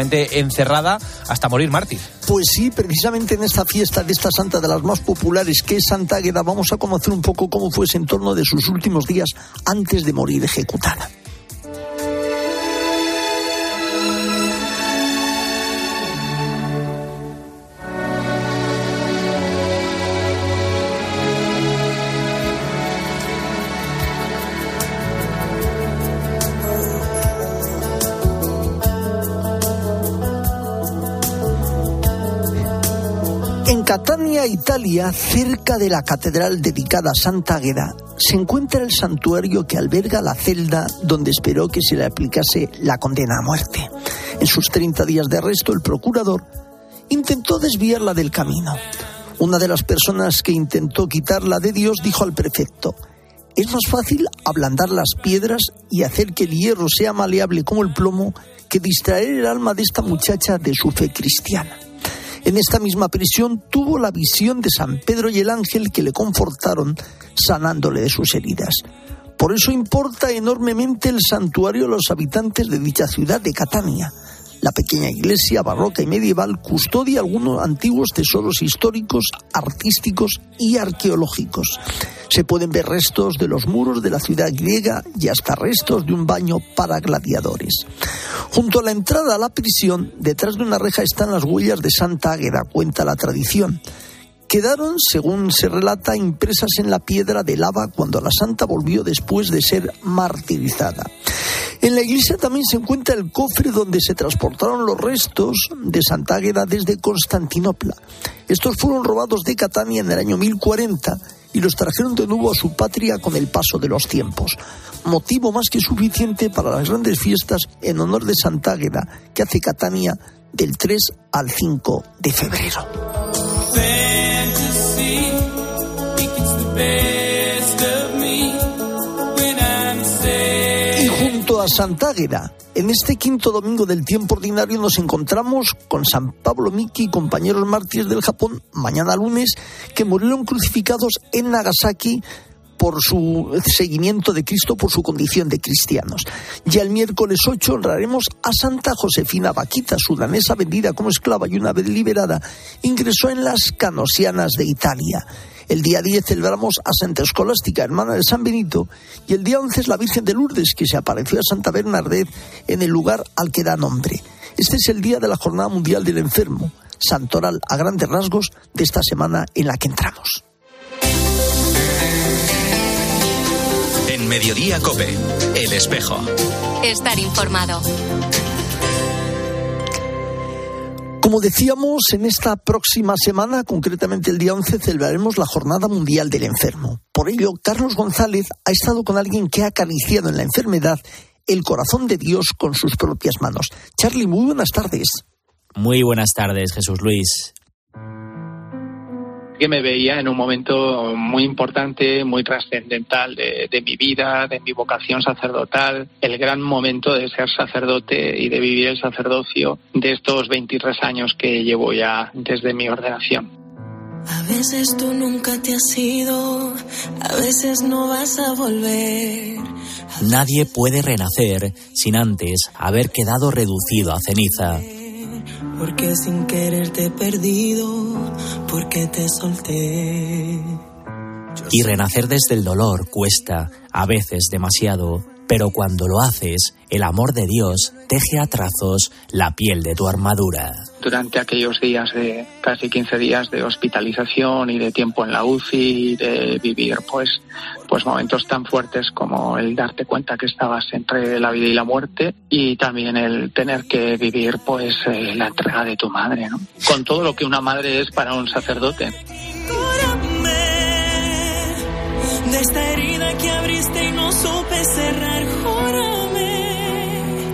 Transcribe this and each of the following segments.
encerrada hasta morir mártir. Pues sí, precisamente en esta fiesta de esta santa de las más populares que es Santa Águeda vamos a conocer un poco cómo fue ese entorno de sus últimos días antes de morir ejecutada. Cerca de la catedral dedicada a Santa Águeda, se encuentra el santuario que alberga la celda donde esperó que se le aplicase la condena a muerte. En sus 30 días de arresto, el procurador intentó desviarla del camino. Una de las personas que intentó quitarla de Dios dijo al prefecto, es más fácil ablandar las piedras y hacer que el hierro sea maleable como el plomo que distraer el alma de esta muchacha de su fe cristiana. En esta misma prisión tuvo la visión de San Pedro y el ángel que le confortaron sanándole de sus heridas. Por eso importa enormemente el santuario a los habitantes de dicha ciudad de Catania. La pequeña iglesia barroca y medieval custodia algunos antiguos tesoros históricos, artísticos y arqueológicos. Se pueden ver restos de los muros de la ciudad griega y hasta restos de un baño para gladiadores. Junto a la entrada a la prisión, detrás de una reja están las huellas de Santa Águeda, cuenta la tradición quedaron, según se relata, impresas en la piedra de lava cuando la santa volvió después de ser martirizada. En la iglesia también se encuentra el cofre donde se transportaron los restos de Santa Águeda desde Constantinopla. Estos fueron robados de Catania en el año 1040 y los trajeron de nuevo a su patria con el paso de los tiempos. Motivo más que suficiente para las grandes fiestas en honor de Santa Águeda que hace Catania del 3 al 5 de febrero. Junto a Santa Águeda, en este quinto domingo del tiempo ordinario nos encontramos con San Pablo Miki y compañeros mártires del Japón, mañana lunes, que murieron crucificados en Nagasaki por su seguimiento de Cristo, por su condición de cristianos. Ya el miércoles 8 honraremos a Santa Josefina Vaquita, sudanesa vendida como esclava y una vez liberada, ingresó en las canosianas de Italia. El día 10 celebramos a Santa Escolástica, hermana de San Benito, y el día 11 es la Virgen de Lourdes, que se apareció a Santa Bernadette en el lugar al que da nombre. Este es el día de la Jornada Mundial del Enfermo, santoral a grandes rasgos de esta semana en la que entramos. En Mediodía Cope, El Espejo. Estar informado. Como decíamos, en esta próxima semana, concretamente el día 11, celebraremos la Jornada Mundial del Enfermo. Por ello, Carlos González ha estado con alguien que ha acariciado en la enfermedad el corazón de Dios con sus propias manos. Charlie, muy buenas tardes. Muy buenas tardes, Jesús Luis que me veía en un momento muy importante, muy trascendental de, mi vida, de mi vocación sacerdotal, el gran momento de ser sacerdote y de vivir el sacerdocio de estos 23 años que llevo ya desde mi ordenación. A veces tú nunca te has ido, a veces no vas a volver. Nadie puede renacer sin antes haber quedado reducido a ceniza porque sin querer te he perdido, porque te solté. Y renacer desde el dolor cuesta, a veces demasiado, pero cuando lo haces, el amor de Dios teje a trazos la piel de tu armadura. Durante aquellos días de casi 15 días de hospitalización y de tiempo en la UCI, de vivir pues, pues momentos tan fuertes como el darte cuenta que estabas entre la vida y la muerte y también el tener que vivir pues eh, la entrega de tu madre, ¿no? Con todo lo que una madre es para un sacerdote. De esta herida que abriste y no supe cerrar, júrame.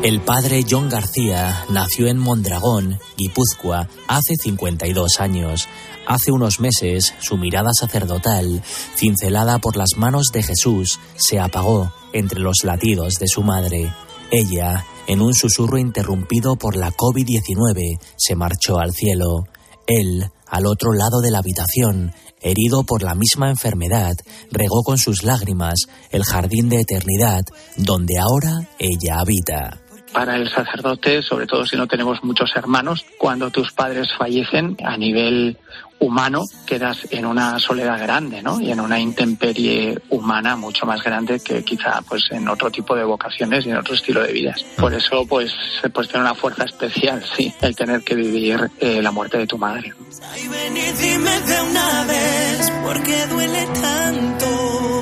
El padre John García nació en Mondragón, Guipúzcoa, hace 52 años. Hace unos meses, su mirada sacerdotal, cincelada por las manos de Jesús, se apagó entre los latidos de su madre. Ella, en un susurro interrumpido por la COVID-19, se marchó al cielo. Él, al otro lado de la habitación, herido por la misma enfermedad, regó con sus lágrimas el jardín de eternidad donde ahora ella habita. para el sacerdote, sobre todo si no tenemos muchos hermanos, cuando tus padres fallecen a nivel humano quedas en una soledad grande, ¿no? Y en una intemperie humana mucho más grande que quizá pues en otro tipo de vocaciones y en otro estilo de vidas. Por eso pues pues tiene una fuerza especial, sí, el tener que vivir eh, la muerte de tu madre. una vez, porque duele tanto.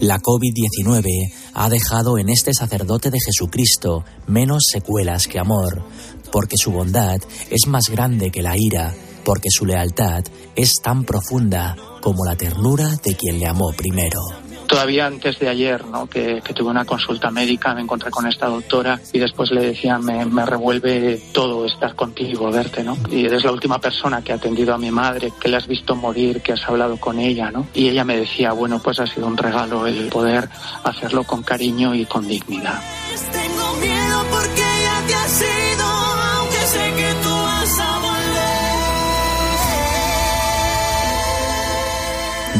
La COVID-19 ha dejado en este sacerdote de Jesucristo menos secuelas que amor, porque su bondad es más grande que la ira, porque su lealtad es tan profunda como la ternura de quien le amó primero todavía antes de ayer, ¿no? que, tuve una consulta médica, me encontré con esta doctora y después le decía, me, me, revuelve todo estar contigo, verte, ¿no? Y eres la última persona que ha atendido a mi madre, que le has visto morir, que has hablado con ella, ¿no? Y ella me decía, bueno, pues ha sido un regalo el poder hacerlo con cariño y con dignidad. Tengo miedo porque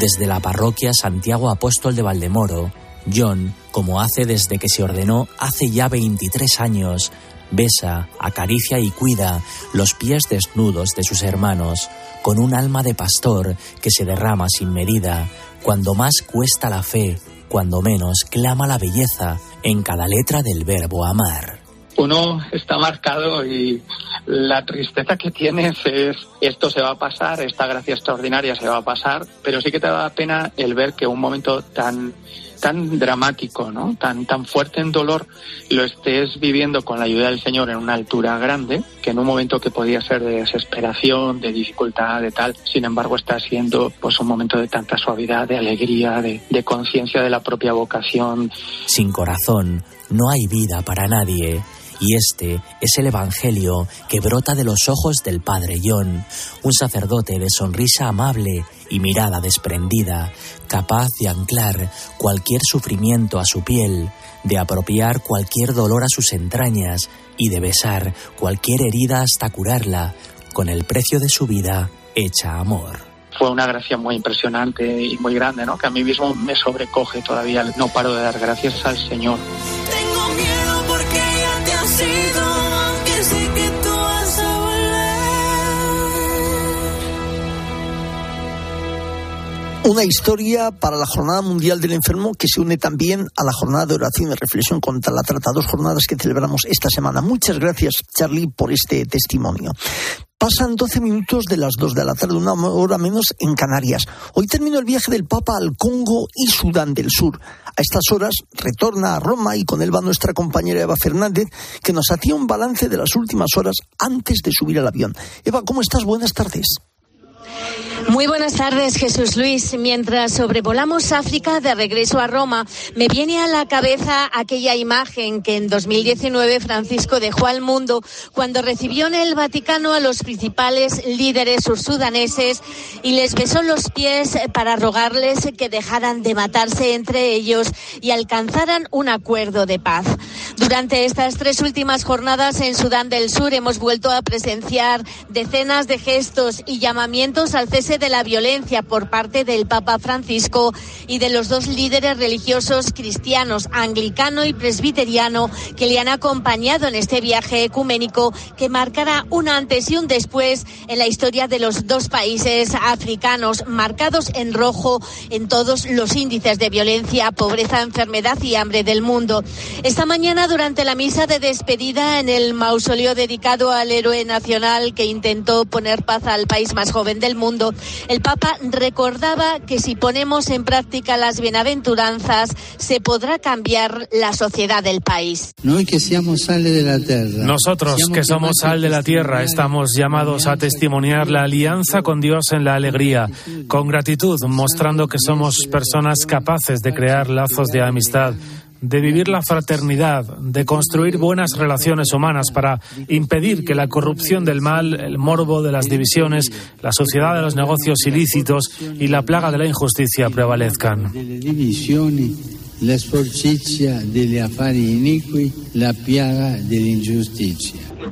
Desde la parroquia Santiago Apóstol de Valdemoro, John, como hace desde que se ordenó hace ya 23 años, besa, acaricia y cuida los pies desnudos de sus hermanos, con un alma de pastor que se derrama sin medida, cuando más cuesta la fe, cuando menos clama la belleza en cada letra del verbo amar uno está marcado y la tristeza que tienes es esto se va a pasar, esta gracia extraordinaria se va a pasar, pero sí que te da pena el ver que un momento tan tan dramático, ¿no? Tan tan fuerte en dolor lo estés viviendo con la ayuda del Señor en una altura grande, que en un momento que podía ser de desesperación, de dificultad, de tal, sin embargo está siendo pues un momento de tanta suavidad, de alegría, de, de conciencia de la propia vocación. Sin corazón no hay vida para nadie. Y este es el Evangelio que brota de los ojos del Padre John, un sacerdote de sonrisa amable y mirada desprendida, capaz de anclar cualquier sufrimiento a su piel, de apropiar cualquier dolor a sus entrañas y de besar cualquier herida hasta curarla, con el precio de su vida hecha amor fue una gracia muy impresionante y muy grande, ¿no? Que a mí mismo me sobrecoge todavía. No paro de dar gracias al Señor. Una historia para la Jornada Mundial del Enfermo que se une también a la jornada de oración y reflexión contra la trata, dos jornadas que celebramos esta semana. Muchas gracias, Charlie, por este testimonio. Pasan 12 minutos de las 2 de la tarde, una hora menos en Canarias. Hoy terminó el viaje del Papa al Congo y Sudán del Sur. A estas horas retorna a Roma y con él va nuestra compañera Eva Fernández, que nos hacía un balance de las últimas horas antes de subir al avión. Eva, ¿cómo estás? Buenas tardes. Muy buenas tardes, Jesús Luis. Mientras sobrevolamos África de regreso a Roma, me viene a la cabeza aquella imagen que en 2019 Francisco dejó al mundo cuando recibió en el Vaticano a los principales líderes sursudaneses y les besó los pies para rogarles que dejaran de matarse entre ellos y alcanzaran un acuerdo de paz. Durante estas tres últimas jornadas en Sudán del Sur hemos vuelto a presenciar decenas de gestos y llamamientos al cese de la violencia por parte del Papa Francisco y de los dos líderes religiosos cristianos, anglicano y presbiteriano, que le han acompañado en este viaje ecuménico que marcará un antes y un después en la historia de los dos países africanos, marcados en rojo en todos los índices de violencia, pobreza, enfermedad y hambre del mundo. Esta mañana, durante la misa de despedida en el mausoleo dedicado al héroe nacional que intentó poner paz al país más joven del mundo, el Papa recordaba que si ponemos en práctica las bienaventuranzas, se podrá cambiar la sociedad del país. Nosotros, que somos sal de la tierra, estamos llamados a testimoniar la alianza con Dios en la alegría, con gratitud, mostrando que somos personas capaces de crear lazos de amistad de vivir la fraternidad, de construir buenas relaciones humanas para impedir que la corrupción del mal, el morbo de las divisiones, la sociedad de los negocios ilícitos y la plaga de la injusticia prevalezcan. La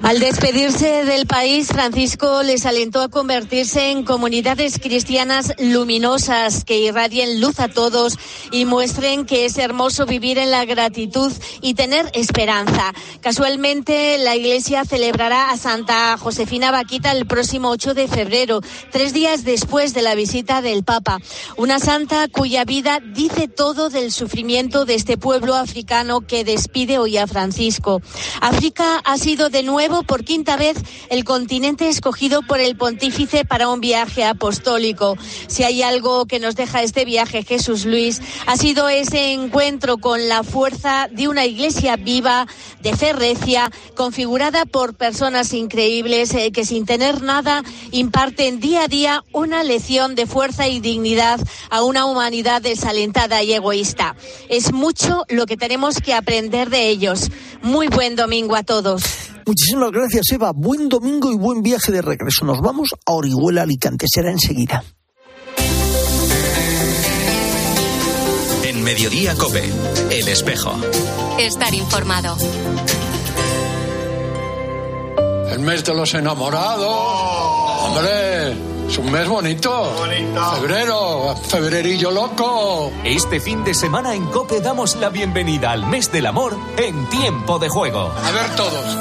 Al despedirse del país, Francisco les alentó a convertirse en comunidades cristianas luminosas que irradien luz a todos y muestren que es hermoso vivir en la gratitud y tener esperanza. Casualmente, la Iglesia celebrará a Santa Josefina Vaquita el próximo 8 de febrero, tres días después de la visita del Papa. Una santa cuya vida dice todo del sufrimiento de este pueblo africano que despide hoy a Francisco. África ha sido de nuevo por quinta vez el continente escogido por el pontífice para un viaje apostólico. Si hay algo que nos deja este viaje, Jesús Luis, ha sido ese encuentro con la fuerza de una iglesia viva, de fe recia, configurada por personas increíbles eh, que sin tener nada imparten día a día una lección de fuerza y dignidad a una humanidad desalentada y egoísta. Es mucho lo que tenemos que aprender de ellos. Muy buen domingo a todos. Muchísimas gracias, Eva. Buen domingo y buen viaje de regreso. Nos vamos a Orihuela, Alicante. Será enseguida. En Mediodía Cope, El Espejo. Estar informado. El mes de los enamorados. Hombre. Es un mes bonito. Febrero, febrerillo loco. Este fin de semana en Cope damos la bienvenida al mes del amor en tiempo de juego. A ver todos.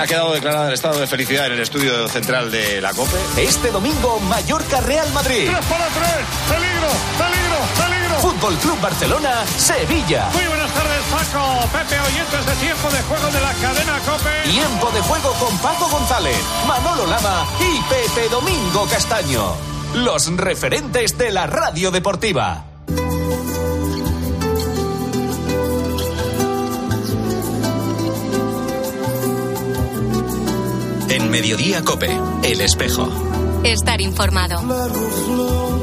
Ha quedado declarado el estado de felicidad en el estudio central de la COPE. Este domingo, Mallorca Real Madrid. 3 para 3. Peligro, peligro, peligro. Fútbol Club Barcelona, Sevilla. Muy buenas tardes, Paco. Pepe, oyentes de tiempo de juego de la cadena COPE. Tiempo de juego con Paco González, Manolo Lama y Pepe Domingo Castaño. Los referentes de la radio deportiva. En Mediodía Cope, El Espejo. Estar informado.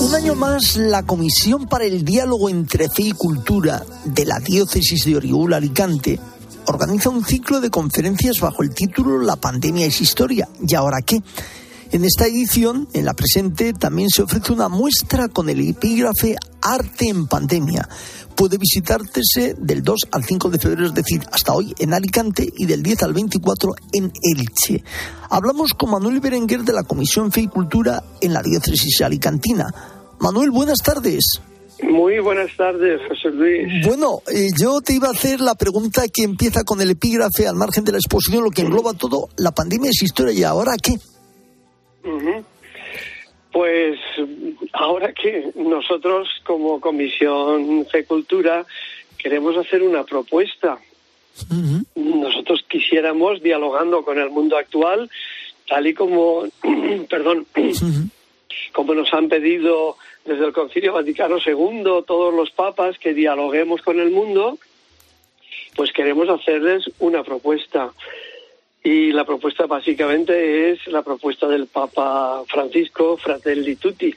Un año más, la Comisión para el Diálogo entre Fe y Cultura de la Diócesis de Orihuela Alicante organiza un ciclo de conferencias bajo el título La pandemia es historia. ¿Y ahora qué? En esta edición, en la presente, también se ofrece una muestra con el epígrafe Arte en Pandemia. Puede visitarse del 2 al 5 de febrero, es decir, hasta hoy en Alicante y del 10 al 24 en Elche. Hablamos con Manuel Berenguer de la Comisión Fe y Cultura en la diócesis alicantina. Manuel, buenas tardes. Muy buenas tardes, José Luis. Bueno, eh, yo te iba a hacer la pregunta que empieza con el epígrafe al margen de la exposición, lo que engloba todo. La pandemia es historia y ahora qué? Pues ahora que nosotros como Comisión de Cultura queremos hacer una propuesta. Nosotros quisiéramos, dialogando con el mundo actual, tal y como, perdón, como nos han pedido desde el Concilio Vaticano II todos los papas que dialoguemos con el mundo, pues queremos hacerles una propuesta. Y la propuesta básicamente es la propuesta del Papa Francisco, Fratelli Tutti.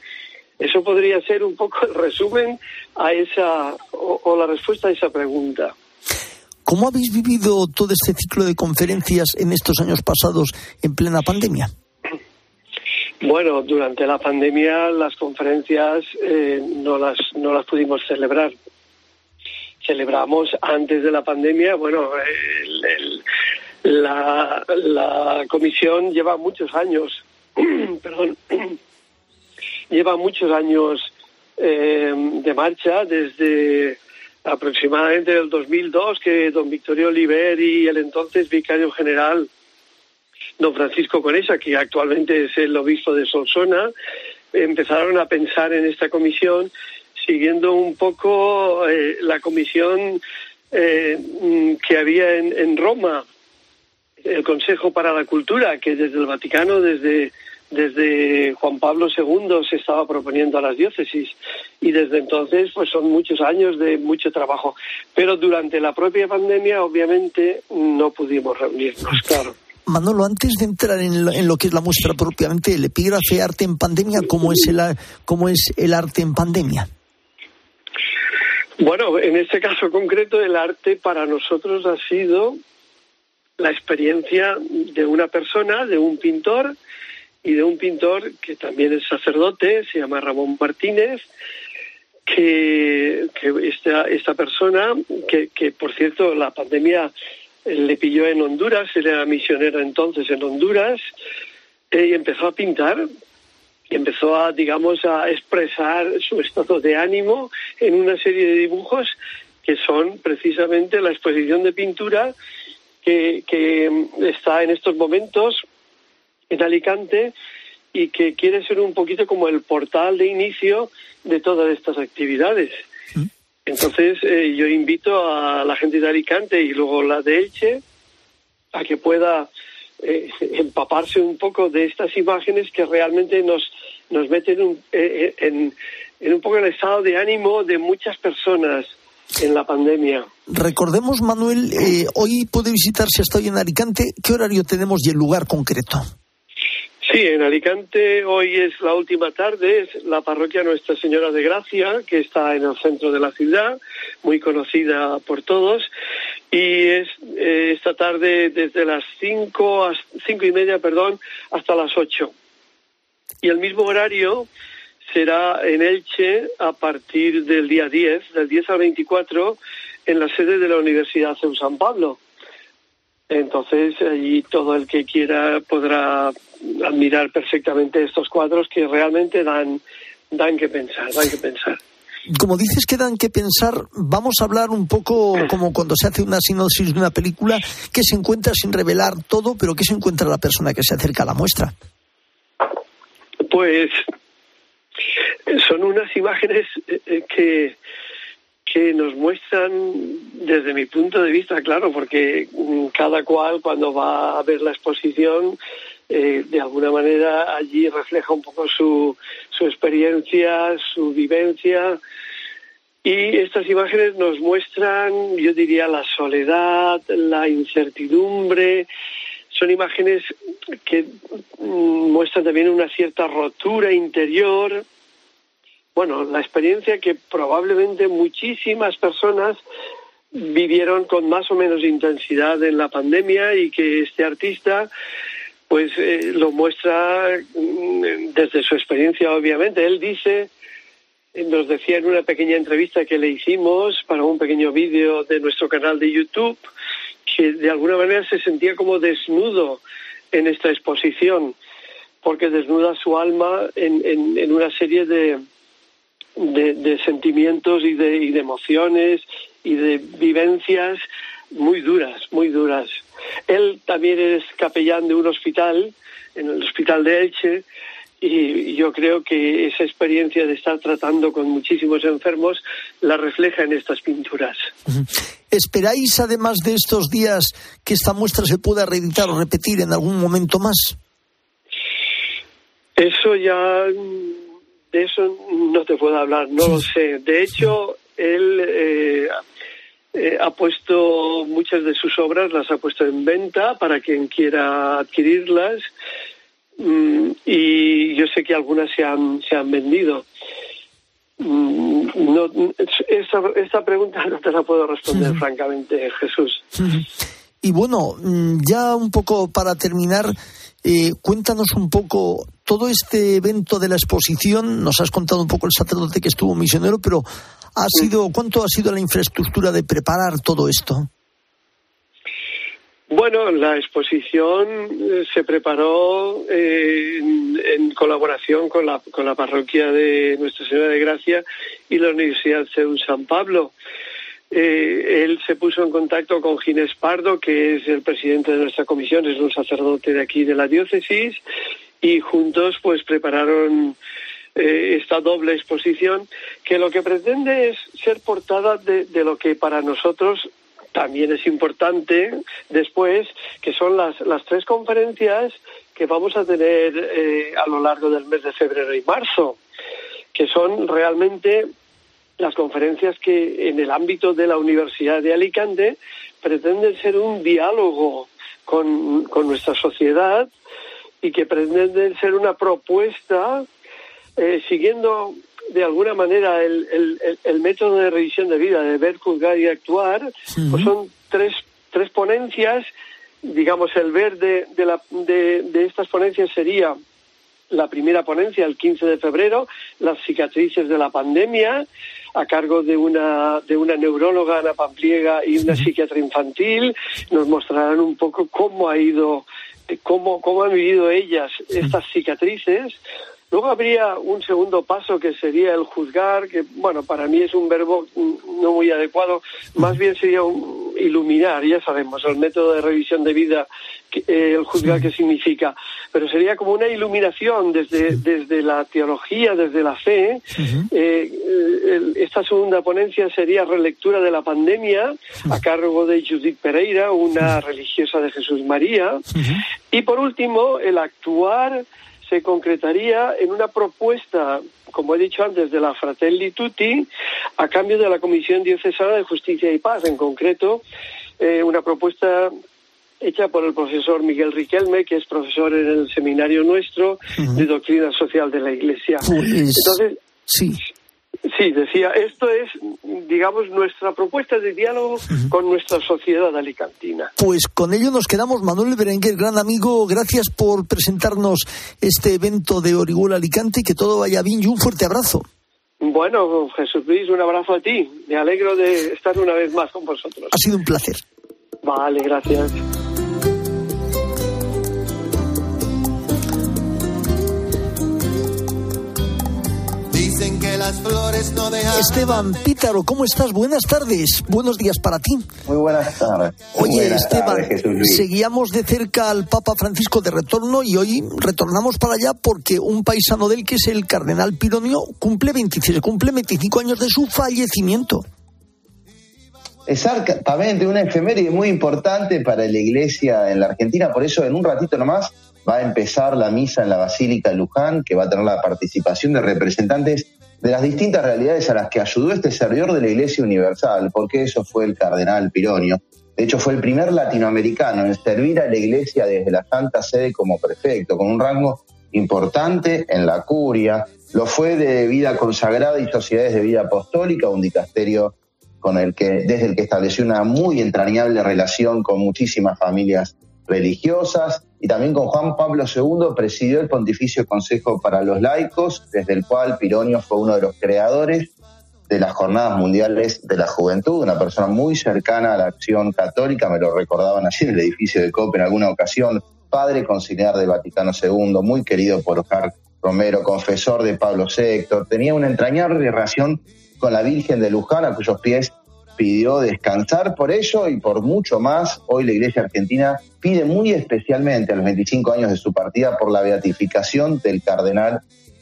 Eso podría ser un poco el resumen a esa, o, la respuesta a esa pregunta. ¿Cómo habéis vivido todo este ciclo de conferencias en estos años pasados en plena pandemia? Bueno, durante la pandemia las conferencias eh, no las no las pudimos celebrar. Celebramos antes de la pandemia, bueno, el, la, comisión lleva muchos años, perdón, lleva muchos años eh, de marcha desde aproximadamente el 2002 que don Victorio Oliver y el entonces vicario general don Francisco Conesa, que actualmente es el obispo de Solsona, empezaron a pensar en esta comisión siguiendo un poco eh, la comisión eh, que había en Roma el Consejo para la Cultura, que desde el Vaticano, desde, desde Juan Pablo II, se estaba proponiendo a las diócesis. Y desde entonces, pues son muchos años de mucho trabajo. Pero durante la propia pandemia, obviamente, no pudimos reunirnos, claro. Manolo, antes de entrar en lo, en lo, que es la muestra propiamente, el epígrafe arte en pandemia, ¿cómo es el, cómo es el arte en pandemia? Bueno, en este caso concreto, el arte para nosotros ha sido la experiencia de una persona, de un pintor y de un pintor que también es sacerdote, se llama Ramón Martínez, que, esta, esta persona, que, que por cierto la pandemia le pilló en Honduras, él era misionero entonces en Honduras, eh, y empezó a pintar, y empezó a, digamos, a expresar su estado de ánimo en una serie de dibujos que son precisamente la exposición de pintura que, está en estos momentos en Alicante y que quiere ser un poquito como el portal de inicio de todas estas actividades. Mm. Entonces, eh, yo invito a la gente de Alicante y luego la de Elche a que pueda eh, empaparse un poco de estas imágenes que realmente nos, nos meten eh, en, en un poco el estado de ánimo de muchas personas en la pandemia. Recordemos, Manuel, eh, hoy puede visitarse hasta hoy en Alicante. ¿Qué horario tenemos y el lugar concreto? Sí, en Alicante hoy es la última tarde, es la parroquia Nuestra Señora de Gracia, que está en el centro de la ciudad, muy conocida por todos, y es eh, esta tarde desde las cinco, cinco y media, perdón, hasta las ocho. Y el mismo horario será en Elche a partir del día 10, del 10 al 24, en la sede de la Universidad CEU San Pablo. Entonces, allí todo el que quiera podrá admirar perfectamente estos cuadros que realmente dan, dan que pensar, dan que pensar. Como dices que dan que pensar, vamos a hablar un poco como cuando se hace una sinopsis de una película, que se encuentra sin revelar todo, pero que se encuentra la persona que se acerca a la muestra. Pues son unas imágenes eh, eh, que, que nos muestran desde mi punto de vista, claro, porque mm, cada cual cuando va a ver la exposición, eh, de alguna manera allí refleja un poco su, su experiencia, su vivencia. Y estas imágenes nos muestran, yo diría, la soledad, la incertidumbre. Son imágenes que mm, muestran también una cierta rotura interior, bueno, la experiencia que probablemente muchísimas personas vivieron con más o menos intensidad en la pandemia y que este artista pues eh, lo muestra mm, desde su experiencia obviamente. Él dice, nos decía en una pequeña entrevista que le hicimos para un pequeño vídeo de nuestro canal de YouTube, que de alguna manera se sentía como desnudo en esta exposición, porque desnuda su alma en, una serie de, de, sentimientos y de, y de emociones y de vivencias muy duras, muy duras. Él también es capellán de un hospital, en el hospital de Elche, y yo creo que esa experiencia de estar tratando con muchísimos enfermos la refleja en estas pinturas. ¿Esperáis, además de estos días, que esta muestra se pueda reeditar o repetir en algún momento más? Eso ya de eso no te puedo hablar, no lo sé. De hecho, él eh, eh, ha puesto muchas de sus obras, las ha puesto en venta para quien quiera adquirirlas mm, y yo sé que algunas se han, se han vendido. Mm, no, esta, esta pregunta no te la puedo responder, francamente, Jesús. Y bueno, mm, ya un poco para terminar, eh, cuéntanos un poco todo este evento de la exposición. Nos has contado un poco el sacerdote que estuvo misionero, pero ha sido ¿cuánto ha sido la infraestructura de preparar todo esto? Bueno, la exposición eh, se preparó eh, en, colaboración con la, con la parroquia de Nuestra Señora de Gracia y la Universidad CEU San Pablo. Eh, él se puso en contacto con Ginés Pardo, que es el presidente de nuestra comisión, es un sacerdote de aquí de la diócesis, y juntos pues prepararon eh, esta doble exposición que lo que pretende es ser portada de, lo que para nosotros también es importante después, que son las, las tres conferencias que vamos a tener eh, a lo largo del mes de febrero y marzo, que son realmente las conferencias que en el ámbito de la Universidad de Alicante pretenden ser un diálogo con, nuestra sociedad y que pretenden ser una propuesta eh, siguiendo de alguna manera el, el, método de revisión de vida, de ver, juzgar y actuar, pues son tres, tres ponencias. Digamos, el ver de, de, la, de, de estas ponencias sería la primera ponencia el 15 de febrero, las cicatrices de la pandemia, a cargo de una, de una neuróloga, Ana Pampliega, y una psiquiatra infantil. Nos mostrarán un poco cómo ha ido, cómo, cómo han vivido ellas estas cicatrices. Luego habría un segundo paso que sería el juzgar, que bueno, para mí es un verbo no muy adecuado, más bien sería un iluminar, ya sabemos, el método de revisión de vida, eh, el juzgar qué significa, pero sería como una iluminación desde, desde la teología, desde la fe. Eh, esta segunda ponencia sería relectura de la pandemia a cargo de Judith Pereira, una religiosa de Jesús María. Y por último, el actuar se concretaría en una propuesta, como he dicho antes, de la Fratelli Tutti a cambio de la Comisión Diocesana de Justicia y Paz, en concreto, eh, una propuesta hecha por el profesor Miguel Riquelme, que es profesor en el seminario nuestro de doctrina social de la Iglesia. Pues, Entonces, sí. Sí, decía, esto es, digamos, nuestra propuesta de diálogo con nuestra sociedad alicantina. Pues con ello nos quedamos. Manuel Berenguer, gran amigo, gracias por presentarnos este evento de Orihuela Alicante que todo vaya bien y un fuerte abrazo. Bueno, Jesús Luis, un abrazo a ti. Me alegro de estar una vez más con vosotros. Ha sido un placer. Vale, gracias. Esteban Pítaro, ¿cómo estás? Buenas tardes, buenos días para ti. Muy buenas tardes. Oye, Esteban, seguíamos de cerca al Papa Francisco de retorno y hoy retornamos para allá porque un paisano del que es el cardenal Pironio cumple 26, cumple 25 años de su fallecimiento. Exactamente, una efeméride muy importante para la iglesia en la Argentina, por eso en un ratito nomás va a empezar la misa en la Basílica Luján, que va a tener la participación de representantes de las distintas realidades a las que ayudó este servidor de la Iglesia Universal, porque eso fue el cardenal Pironio. De hecho, fue el primer latinoamericano en servir a la Iglesia desde la Santa Sede como prefecto, con un rango importante en la curia. Lo fue de vida consagrada y sociedades de vida apostólica, un dicasterio con el que, desde el que estableció una muy entrañable relación con muchísimas familias religiosas y también con Juan Pablo II presidió el Pontificio Consejo para los Laicos, desde el cual Pironio fue uno de los creadores de las Jornadas Mundiales de la Juventud, una persona muy cercana a la acción católica, me lo recordaban allí en el edificio de COPE en alguna ocasión, padre conciliar del Vaticano II, muy querido por Oscar Romero, confesor de Pablo VI, tenía una entrañable relación con la Virgen de Luján, a cuyos pies pidió descansar por ello y por mucho más. Hoy la Iglesia Argentina pide muy especialmente a los 25 años de su partida por la beatificación del cardenal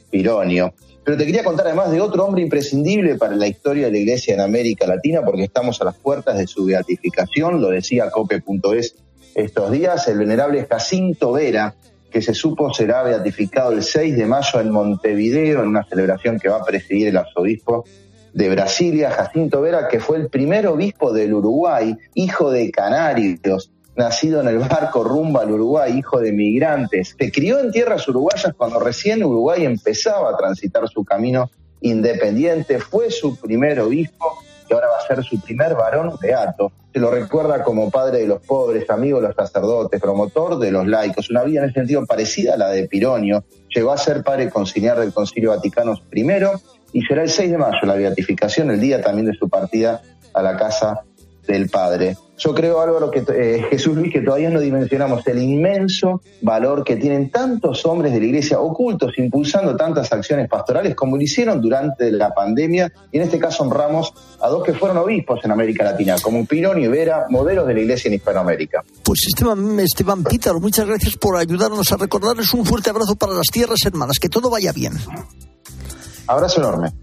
Pironio. Pero te quería contar además de otro hombre imprescindible para la historia de la Iglesia en América Latina, porque estamos a las puertas de su beatificación, lo decía cope.es estos días, el venerable Jacinto Vera, que se supo será beatificado el 6 de mayo en Montevideo, en una celebración que va a presidir el arzobispo de Brasilia, Jacinto Vera, que fue el primer obispo del Uruguay, hijo de canarios, nacido en el barco rumbo al Uruguay, hijo de migrantes. Se crió en tierras uruguayas cuando recién Uruguay empezaba a transitar su camino independiente. Fue su primer obispo y ahora va a ser su primer varón beato. Se lo recuerda como padre de los pobres, amigo de los sacerdotes, promotor de los laicos. Una vida en ese sentido parecida a la de Pironio. Llegó a ser padre conciliar del Concilio Vaticano I y será el 6 de mayo la beatificación, el día también de su partida a la casa del Padre. Yo creo, Álvaro, que eh, Jesús Luis, que todavía no dimensionamos el inmenso valor que tienen tantos hombres de la Iglesia ocultos, impulsando tantas acciones pastorales como lo hicieron durante la pandemia. Y en este caso honramos a dos que fueron obispos en América Latina, como Pirón y Vera, modelos de la Iglesia en Hispanoamérica. Pues Esteban, Esteban Pítaro, muchas gracias por ayudarnos a recordarles un fuerte abrazo para las tierras hermanas. Que todo vaya bien. Abrazo enorme.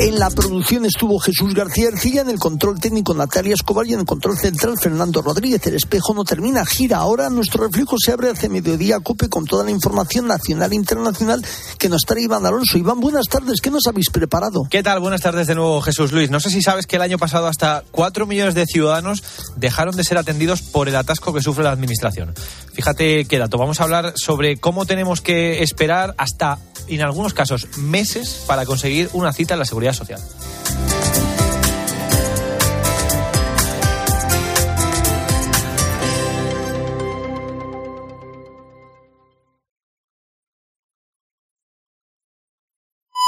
En la producción estuvo Jesús García Ercilla, en el control técnico Natalia Escobar y en el control central Fernando Rodríguez. El espejo no termina, gira. Ahora nuestro reflejo se abre hacia mediodía cope con toda la información nacional e internacional que nos trae Iván Alonso. Iván, buenas tardes. ¿Qué nos habéis preparado? ¿Qué tal? Buenas tardes de nuevo, Jesús Luis. No sé si sabes que el año pasado hasta 4 millones de ciudadanos dejaron de ser atendidos por el atasco que sufre la administración. Fíjate qué dato. Vamos a hablar sobre cómo tenemos que esperar hasta en algunos casos meses para conseguir una cita en la seguridad social.